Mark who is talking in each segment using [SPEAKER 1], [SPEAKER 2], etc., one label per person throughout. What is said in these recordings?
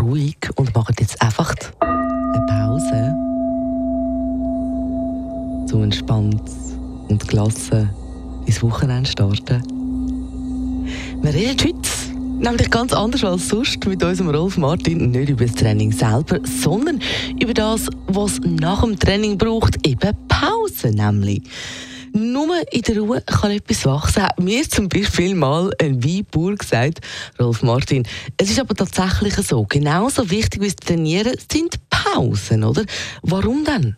[SPEAKER 1] ruhig und machen jetzt einfach eine Pause, zum entspannt und gelassen ins Wochenende starten. Wir reden heute nämlich ganz anders als sonst mit unserem Rolf Martin nicht über das Training selber, sondern über das, was nach dem Training braucht, eben Pause nämlich. Nur in der Ruhe kann etwas wachsen, hat mir zum Beispiel mal ein Weinbauer gesagt, Rolf Martin. Es ist aber tatsächlich so, genauso wichtig wie das Trainieren sind Pausen, oder? Warum denn?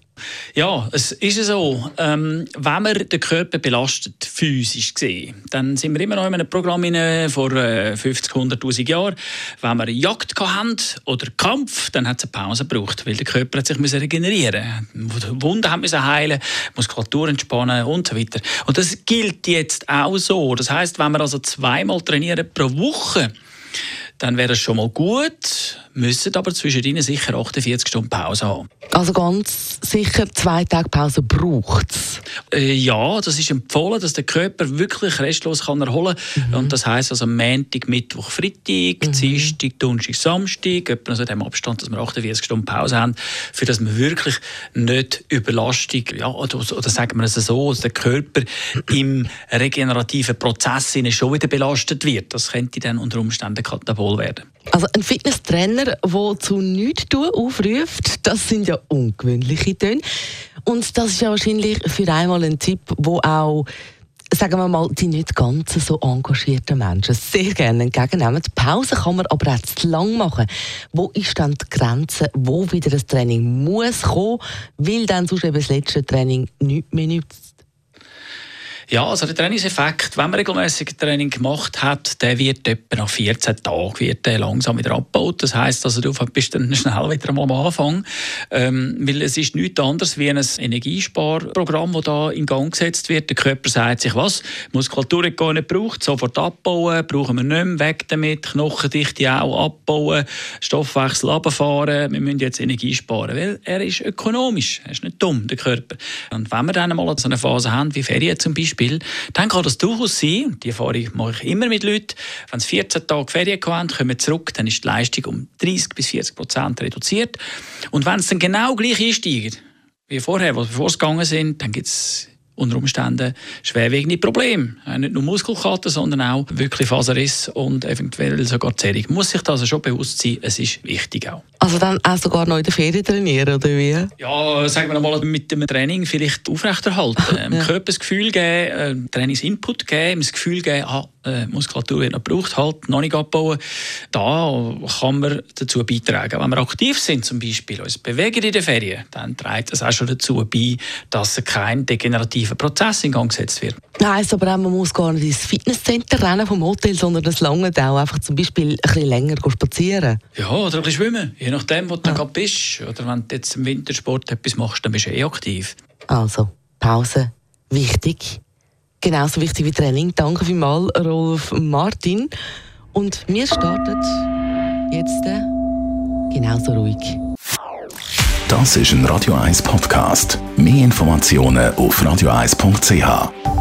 [SPEAKER 2] Ja, es ist so, ähm, wenn man den Körper belastet, physisch gesehen, dann sind wir immer noch in einem Programm in, vor äh, 50, 100'000 Jahren. Wenn wir Jagd hatten oder Kampf, dann hat es eine Pause gebraucht, weil der Körper hat sich regenerieren musste. Wunden müssen heilen, Muskulatur entspannen und so weiter. Und das gilt jetzt auch so. Das heißt, wenn wir also zweimal trainieren pro Woche, dann wäre es schon mal gut, müssen aber zwischendrin sicher 48 Stunden Pause haben.
[SPEAKER 1] Also ganz sicher zwei Tage Pause braucht
[SPEAKER 2] Äh, ja, das ist empfohlen, dass der Körper wirklich restlos kann erholen kann. Mhm. Und das heisst also Montag, Mittwoch, Freitag, mhm. Dienstag, Donnerstag, Samstag, etwa also in dem Abstand, dass wir 48 Stunden Pause haben, für dass wir wirklich nicht Überlastung, ja, oder, oder sagen wir es so, dass der Körper im regenerativen Prozess schon wieder belastet wird. Das könnte dann unter Umständen katabol werden.
[SPEAKER 1] Also ein Fitnesstrainer, der zu nichts tun aufruft, das sind ja ungewöhnliche Töne. Und das ist ja wahrscheinlich für einmal ein Tipp, wo auch sagen wir mal, die nicht ganz so engagierten Menschen sehr gerne entgegennehmen. Die Pause kann man aber auch zu lang machen. Wo ist dann die Grenze, wo wieder das Training muss kommen, weil dann sonst eben das letzte Training nichts mehr nützt?
[SPEAKER 2] Ja, also der Trainingseffekt, wenn man regelmäßig Training gemacht hat, der wird etwa nach 14 Tagen wird der langsam wieder abgebaut. Das heisst, also, du bist dann schnell wieder am Anfang. Ähm, weil es ist nichts anderes wie ein Energiesparprogramm, das da in Gang gesetzt wird. Der Körper sagt sich, was, Muskulatur gar nicht braucht, sofort abbauen, brauchen wir nicht mehr, weg damit, Knochendichte auch abbauen, Stoffwechsel runterfahren, wir müssen jetzt Energie sparen, weil er ist ökonomisch, er ist nicht dumm, der Körper. Und wenn wir dann mal so eine Phase haben, wie Ferien zum Beispiel, Beispiel, dann kann das durchaus sein, und die Erfahrung mache ich immer mit Leuten, wenn sie 14 Tage Ferien haben, kommen zurück, dann ist die Leistung um 30 bis 40 Prozent reduziert. Und wenn es dann genau gleich einsteigt, wie vorher, bevor sie gegangen sind, dann gibt es unter Umständen schwerwiegende Probleme. Nicht nur Muskelkater, sondern auch wirklich Faserriss und eventuell sogar Zerrung. Muss sich das also schon bewusst sein, es ist wichtig auch.
[SPEAKER 1] Also dann auch sogar noch in der Ferien trainieren, oder wie?
[SPEAKER 2] Ja, sagen wir mal, mit dem Training vielleicht aufrechterhalten. Dem ja. Körper das Gefühl geben, äh, Trainingsinput geben, das Gefühl geben, ah, äh, Muskulatur wird noch gebraucht, halt, noch nicht abbauen. Da kann man dazu beitragen. Wenn wir aktiv sind zum Beispiel, uns bewegen in den Ferien, dann trägt das auch schon dazu bei, dass kein degenerativer Prozess in Gang gesetzt wird.
[SPEAKER 1] Nein, aber auch, man muss gar nicht ins Fitnesscenter rennen vom Hotel, sondern das lange auch einfach zum Beispiel ein bisschen länger spazieren.
[SPEAKER 2] Ja, oder ein bisschen schwimmen, je nachdem, wo du ja. gerade bist. Oder wenn du jetzt im Wintersport etwas machst, dann bist du eh aktiv.
[SPEAKER 1] Also, Pause, wichtig genauso wichtig wie Training. Danke vielmals, Rolf Martin. Und wir starten jetzt äh, genauso ruhig.
[SPEAKER 3] Das ist ein Radio 1 Podcast. Mehr Informationen auf radio1.ch.